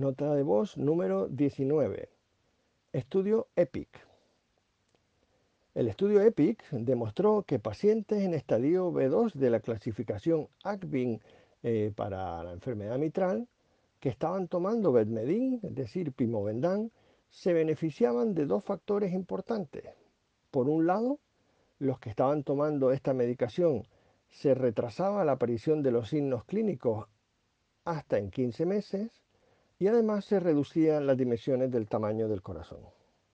Nota de voz número 19. Estudio EPIC. El estudio EPIC demostró que pacientes en estadio B2 de la clasificación ACVIN eh, para la enfermedad mitral que estaban tomando Bedmedin, es decir, Pimovendan, se beneficiaban de dos factores importantes. Por un lado, los que estaban tomando esta medicación se retrasaba la aparición de los signos clínicos hasta en 15 meses y además se reducían las dimensiones del tamaño del corazón.